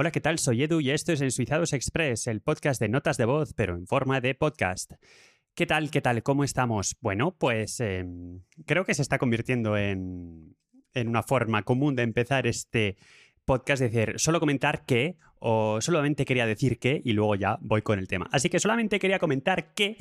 Hola, ¿qué tal? Soy Edu y esto es Ensuizados Express, el podcast de notas de voz, pero en forma de podcast. ¿Qué tal? ¿Qué tal? ¿Cómo estamos? Bueno, pues em, creo que se está convirtiendo en, en una forma común de empezar este podcast, decir, solo comentar que, o solamente quería decir que, y luego ya voy con el tema. Así que solamente quería comentar que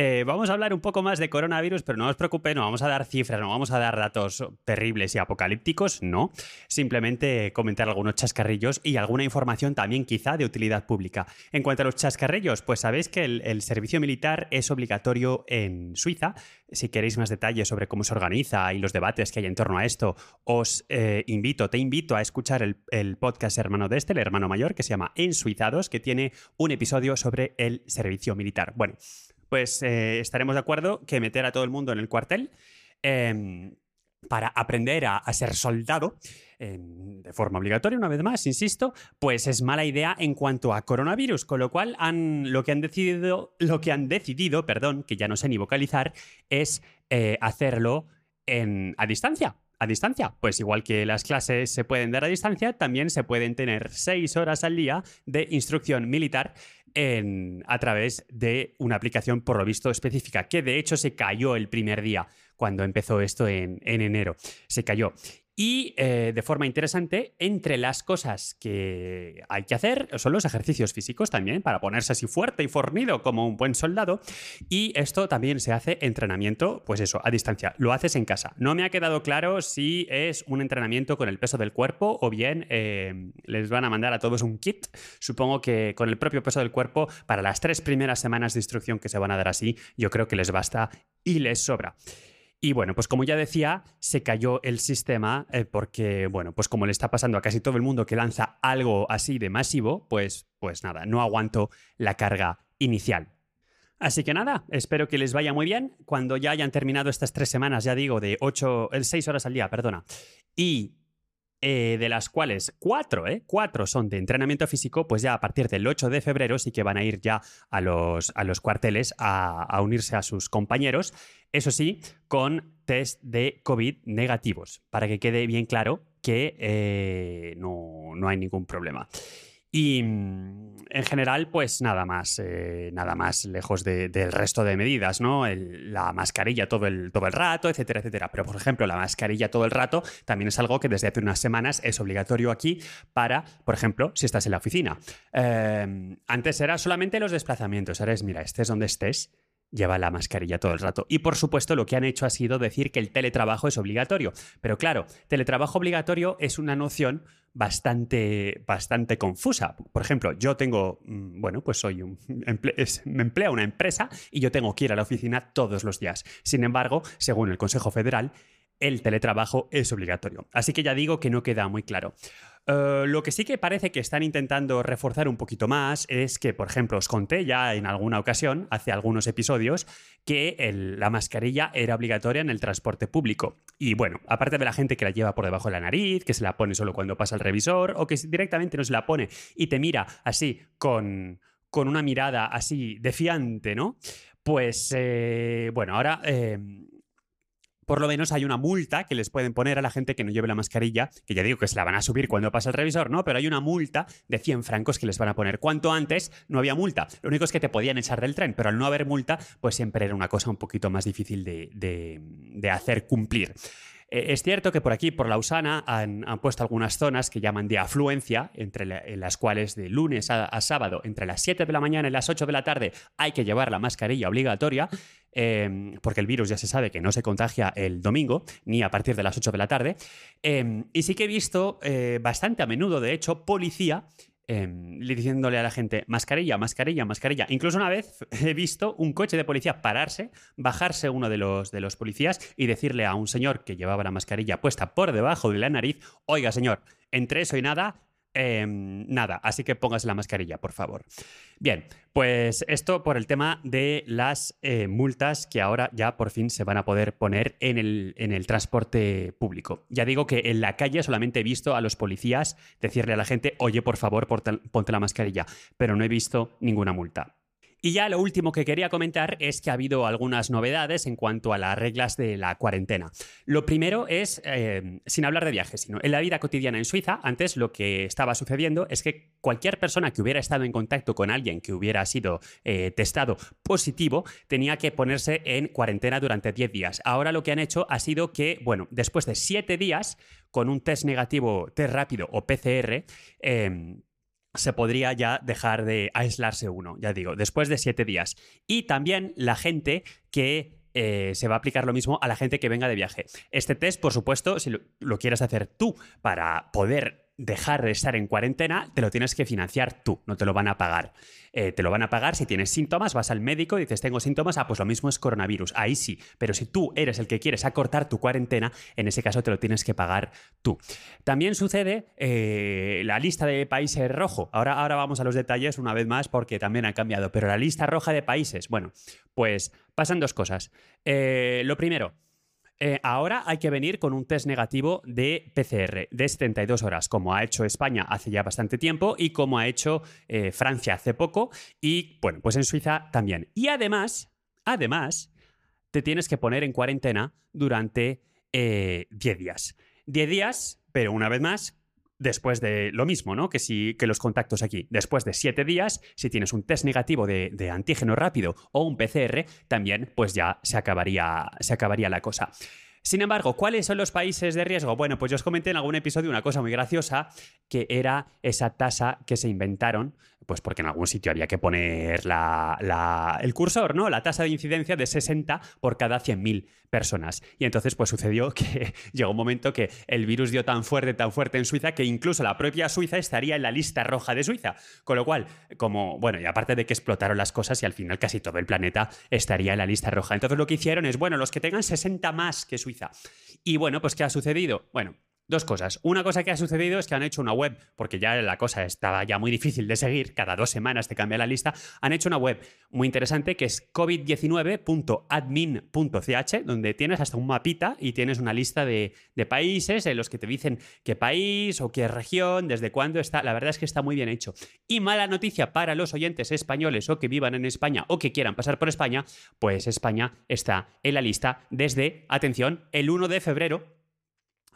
eh, vamos a hablar un poco más de coronavirus, pero no os preocupéis, no vamos a dar cifras, no vamos a dar datos terribles y apocalípticos, no. Simplemente comentar algunos chascarrillos y alguna información también quizá de utilidad pública. En cuanto a los chascarrillos, pues sabéis que el, servicio militar es obligatorio en Suiza. Si queréis más detalles sobre cómo se organiza y los debates que hay en torno a esto, os eh, invito, te invito a escuchar el, podcast hermano de este, el hermano mayor, que se llama Ensuizados, que tiene un episodio sobre el servicio militar. Bueno, pues eh, estaremos de acuerdo que meter a todo el mundo en el cuartel em, para aprender a, ser soldado em, de forma obligatoria, una vez más, insisto, pues es mala idea en cuanto a coronavirus, con lo cual han, lo que han decidido, lo que han decidido, perdón, que ya no sé ni vocalizar, es eh, hacerlo a distancia a distancia. Pues igual que las clases se pueden dar a distancia, también se pueden tener seis horas al día de instrucción militar a través de una aplicación por lo visto específica, que de hecho se cayó el primer día cuando empezó esto en enero. Se cayó. Y eh, de forma interesante, entre las cosas que hay que hacer son los ejercicios físicos también, para ponerse así fuerte y fornido como un buen soldado. Y esto también se hace entrenamiento, pues eso, a distancia. Lo haces en casa. No me ha quedado claro si es un entrenamiento con el peso del cuerpo o bien eh, les van a mandar a todos un kit. Supongo que con el propio peso del cuerpo, para las tres primeras semanas de instrucción que se van a dar así, yo creo que les basta y les sobra. Y bueno, pues como ya decía, se cayó el sistema eh, porque, bueno, pues como le está pasando a casi todo el mundo que lanza algo así de masivo, pues, pues nada, no aguanto la carga inicial. Así que nada, espero que les vaya muy bien. Cuando ya hayan terminado estas tres semanas, ya digo, de 8, 6 eh, horas al día, perdona, y eh, de las cuales cuatro, ¿eh? Cuatro son de entrenamiento físico, pues ya a partir del 8 de febrero sí que van a ir ya a los, a los cuarteles a, unirse a sus compañeros. Eso sí, con test de COVID negativos, para que quede bien claro que eh, no, no hay ningún problema. Y mm, en general, pues nada más, eh, nada más lejos del resto de medidas, ¿no? la mascarilla todo el, todo el rato, etcétera, etcétera. Pero, por ejemplo, la mascarilla todo el rato también es algo que desde hace unas semanas es obligatorio aquí para, por ejemplo, si estás en la oficina. Em, antes era solamente los desplazamientos, ahora es, mira, estés donde estés, lleva la mascarilla todo el rato. Y por supuesto lo que han hecho ha sido decir que el teletrabajo es obligatorio. Pero claro, teletrabajo obligatorio es una noción bastante, bastante confusa. Por ejemplo, yo tengo, mm, bueno, pues soy un, me emplea una empresa y yo tengo que ir a la oficina todos los días. Sin embargo, según el Consejo Federal, el teletrabajo es obligatorio. Así que ya digo que no queda muy claro. Eh, lo que sí que parece que están intentando reforzar un poquito más es que, por ejemplo, os conté ya en alguna ocasión, hace algunos episodios, que la mascarilla era obligatoria en el transporte público. Y bueno, aparte de la gente que la lleva por debajo de la nariz, que se la pone solo cuando pasa el revisor, o que directamente no se la pone y te mira así con, con una mirada así defiante, ¿no? Pues eh, bueno, ahora eh, por lo menos hay una multa que les pueden poner a la gente que no lleve la mascarilla, que ya digo que se la van a subir cuando pasa el revisor, ¿no? Pero hay una multa de 100 francos que les van a poner. Cuanto antes no había multa. Lo único es que te podían echar del tren, pero al no haber multa, pues siempre era una cosa un poquito más difícil de, de hacer cumplir. Eh, es cierto que por aquí, por Lausana, han, han puesto algunas zonas que llaman de afluencia, entre en las cuales de lunes a, sábado, entre las 7 de la mañana y las 8 de la tarde, hay que llevar la mascarilla obligatoria, em, porque el virus ya se sabe que no se contagia el domingo, ni a partir de las 8 de la tarde. Em, y sí que he visto eh, bastante a menudo, de hecho, policía Em, diciéndole a la gente mascarilla, mascarilla, mascarilla. Incluso una vez he visto un coche de policía pararse, bajarse uno de los, de los policías y decirle a un señor que llevaba la mascarilla puesta por debajo de la nariz, oiga señor, entre eso y nada, Em, nada, así que póngase la mascarilla, por favor. Bien, pues esto por el tema de las eh, multas que ahora ya por fin se van a poder poner en el, en el transporte público. Ya digo que en la calle solamente he visto a los policías decirle a la gente, oye, por favor, ponte la mascarilla, pero no he visto ninguna multa. Y ya lo último que quería comentar es que ha habido algunas novedades en cuanto a las reglas de la cuarentena. Lo primero es, eh, sin hablar de viajes, sino en la vida cotidiana en Suiza, antes lo que estaba sucediendo es que cualquier persona que hubiera estado en contacto con alguien que hubiera sido eh, testado positivo tenía que ponerse en cuarentena durante 10 días. Ahora lo que han hecho ha sido que, bueno, después de 7 días, con un test negativo, test rápido o PCR, eh, se podría ya dejar de aislarse uno, ya digo, después de siete días. Y también la gente que eh, se va a aplicar lo mismo a la gente que venga de viaje. Este test, por supuesto, si lo quieres hacer tú para poder dejar de estar en cuarentena, te lo tienes que financiar tú, no te lo van a pagar. Eh, te lo van a pagar si tienes síntomas, vas al médico, dices tengo síntomas, ah, pues lo mismo es coronavirus, ahí sí, pero si tú eres el que quieres acortar tu cuarentena, en ese caso te lo tienes que pagar tú. También sucede eh, la lista de países rojo, ahora, ahora vamos a los detalles una vez más porque también ha cambiado, pero la lista roja de países, bueno, pues pasan dos cosas. Eh, lo primero, eh, ahora hay que venir con un test negativo de PCR de 72 horas, como ha hecho España hace ya bastante tiempo y como ha hecho eh, Francia hace poco y, bueno, pues en Suiza también. Y además, además, te tienes que poner en cuarentena durante 10 eh, días. 10 días, pero una vez más, después de lo mismo, ¿no? Que, si, que los contactos aquí. Después de siete días, si tienes un test negativo de, de, antígeno rápido o un PCR, también pues ya se acabaría, se acabaría la cosa. Sin embargo, ¿cuáles son los países de riesgo? Bueno, pues yo os comenté en algún episodio una cosa muy graciosa, que era esa tasa que se inventaron, pues porque en algún sitio había que poner el cursor, ¿no? La tasa de incidencia de 60 por cada 100.000 personas. Y entonces, pues sucedió que llegó un momento que el virus dio tan fuerte, tan fuerte en Suiza, que incluso la propia Suiza estaría en la lista roja de Suiza. Con lo cual, como, bueno, y aparte de que explotaron las cosas y al final casi todo el planeta estaría en la lista roja. Entonces lo que hicieron es, bueno, los que tengan 60 más que Suiza. Y bueno, pues ¿qué ha sucedido? Bueno, Dos cosas. Una cosa que ha sucedido es que han hecho una web, porque ya la cosa estaba ya muy difícil de seguir, cada dos semanas te cambia la lista, han hecho una web muy interesante que es covid19.admin.ch, donde tienes hasta un mapita y tienes una lista de, de, países en los que te dicen qué país o qué región, desde cuándo está. La verdad es que está muy bien hecho. Y mala noticia para los oyentes españoles o que vivan en España o que quieran pasar por España, pues España está en la lista desde, atención, el 1 de febrero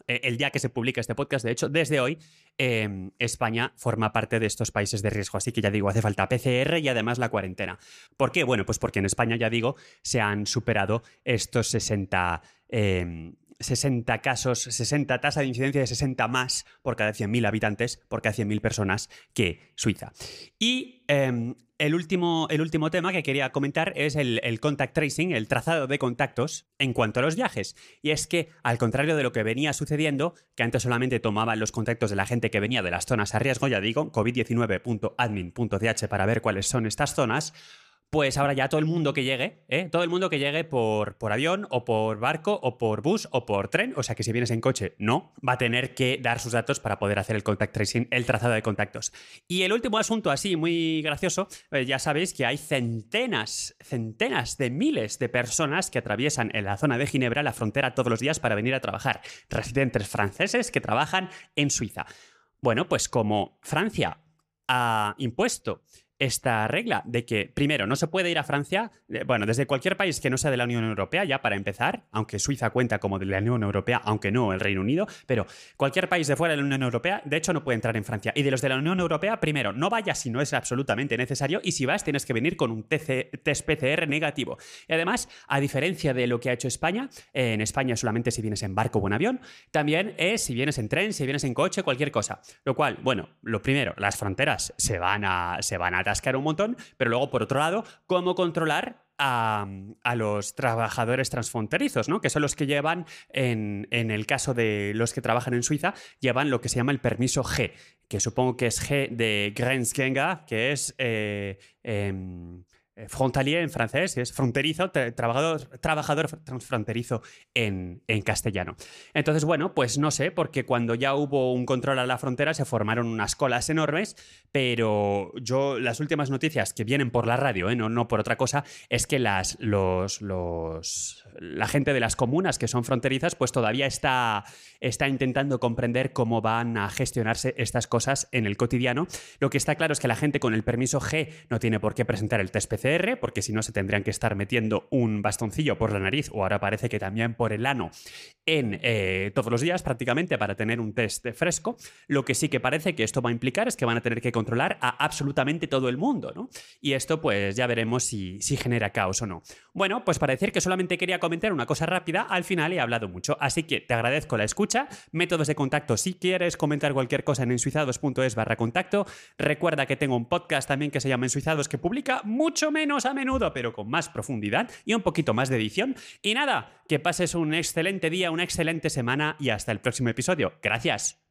el día que se publica este podcast, de hecho, desde hoy, em, España forma parte de estos países de riesgo. Así que ya digo, hace falta PCR y además la cuarentena. ¿Por qué? Bueno, pues porque en España, ya digo, se han superado estos 60 60 casos, 60 tasa de incidencia de 60 más por cada 100.000 habitantes, por cada 100.000 personas que Suiza. Y em, el, último, el último tema que quería comentar es el, el, contact tracing, el trazado de contactos en cuanto a los viajes. Y es que, al contrario de lo que venía sucediendo, que antes solamente tomaban los contactos de la gente que venía de las zonas a riesgo, ya digo, covid19.admin.ch para ver cuáles son estas zonas, pues ahora ya todo el mundo que llegue, ¿eh? todo el mundo que llegue por, por avión o por barco o por bus o por tren, o sea que si vienes en coche no, va a tener que dar sus datos para poder hacer el contact tracing, el trazado de contactos. Y el último asunto así muy gracioso, eh, ya sabéis que hay centenas, centenas de miles de personas que atraviesan en la zona de Ginebra la frontera todos los días para venir a trabajar, residentes franceses que trabajan en Suiza. Bueno, pues como Francia ha impuesto esta regla de que, primero, no se puede ir a Francia, eh, bueno, desde cualquier país que no sea de la Unión Europea, ya para empezar, aunque Suiza cuenta como de la Unión Europea, aunque no el Reino Unido, pero cualquier país de fuera de la Unión Europea, de hecho, no puede entrar en Francia. Y de los de la Unión Europea, primero, no vayas si no es absolutamente necesario, y si vas, tienes que venir con un test PCR negativo. Y además, a diferencia de lo que ha hecho España, en España solamente si vienes en barco o en avión, también es si vienes en tren, si vienes en coche, cualquier cosa. Lo cual, bueno, lo primero, las fronteras se van a, se van a atascar un montón, pero luego, por otro lado, cómo controlar a, los trabajadores transfronterizos, ¿no? que son los que llevan, en, el caso de los que trabajan en Suiza, llevan lo que se llama el permiso G, que supongo que es G de Grenzgänger, que es eh, em, frontalier en francés, es fronterizo, trabajador, trabajador fronterizo en, en, castellano. Entonces, bueno, pues no sé, porque cuando ya hubo un control a la frontera se formaron unas colas enormes, pero yo las últimas noticias que vienen por la radio, ¿eh? no, no por otra cosa, es que las, los, los, la gente de las comunas que son fronterizas, pues todavía está, está intentando comprender cómo van a gestionarse estas cosas en el cotidiano. Lo que está claro es que la gente con el permiso G no tiene por qué presentar el test Porque si no se tendrían que estar metiendo un bastoncillo por la nariz o ahora parece que también por el ano en eh, todos los días prácticamente para tener un test fresco. Lo que sí que parece que esto va a implicar es que van a tener que controlar a absolutamente todo el mundo, ¿no? Y esto pues ya veremos si, si genera caos o no. Bueno, pues para decir que solamente quería comentar una cosa rápida, al final he hablado mucho, así que te agradezco la escucha, métodos de contacto si quieres comentar cualquier cosa en ensuizados.es barra contacto, recuerda que tengo un podcast también que se llama Ensuizados que publica mucho menos a menudo, pero con más profundidad y un poquito más de edición. Y nada, que pases un excelente día, una excelente semana y hasta el próximo episodio. Gracias.